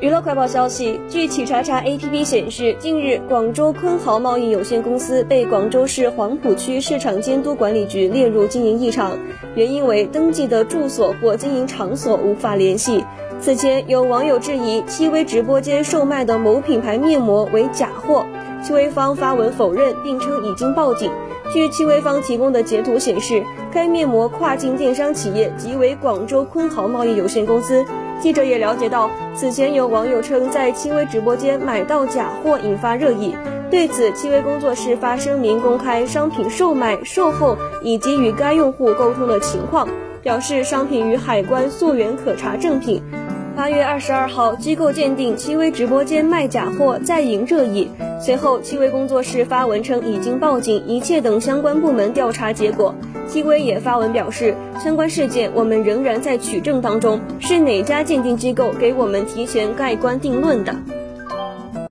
娱乐快报消息，据企查查 APP 显示，近日广州坤豪贸易有限公司被广州市黄埔区市场监督管理局列入经营异常，原因为登记的住所或经营场所无法联系。此前有网友质疑戚薇直播间售卖的某品牌面膜为假货，戚薇方发文否认，并称已经报警。据戚薇方提供的截图显示，该面膜跨境电商企业即为广州坤豪贸易有限公司。记者也了解到，此前有网友称在戚薇直播间买到假货，引发热议。对此，戚薇工作室发声明公开商品售卖、售后以及与该用户沟通的情况，表示商品与海关溯源可查正品。八月二十二号，机构鉴定戚薇直播间卖假货，再引热议。随后，戚薇工作室发文称已经报警，一切等相关部门调查结果。戚薇也发文表示，相关事件我们仍然在取证当中，是哪家鉴定机构给我们提前盖棺定论的？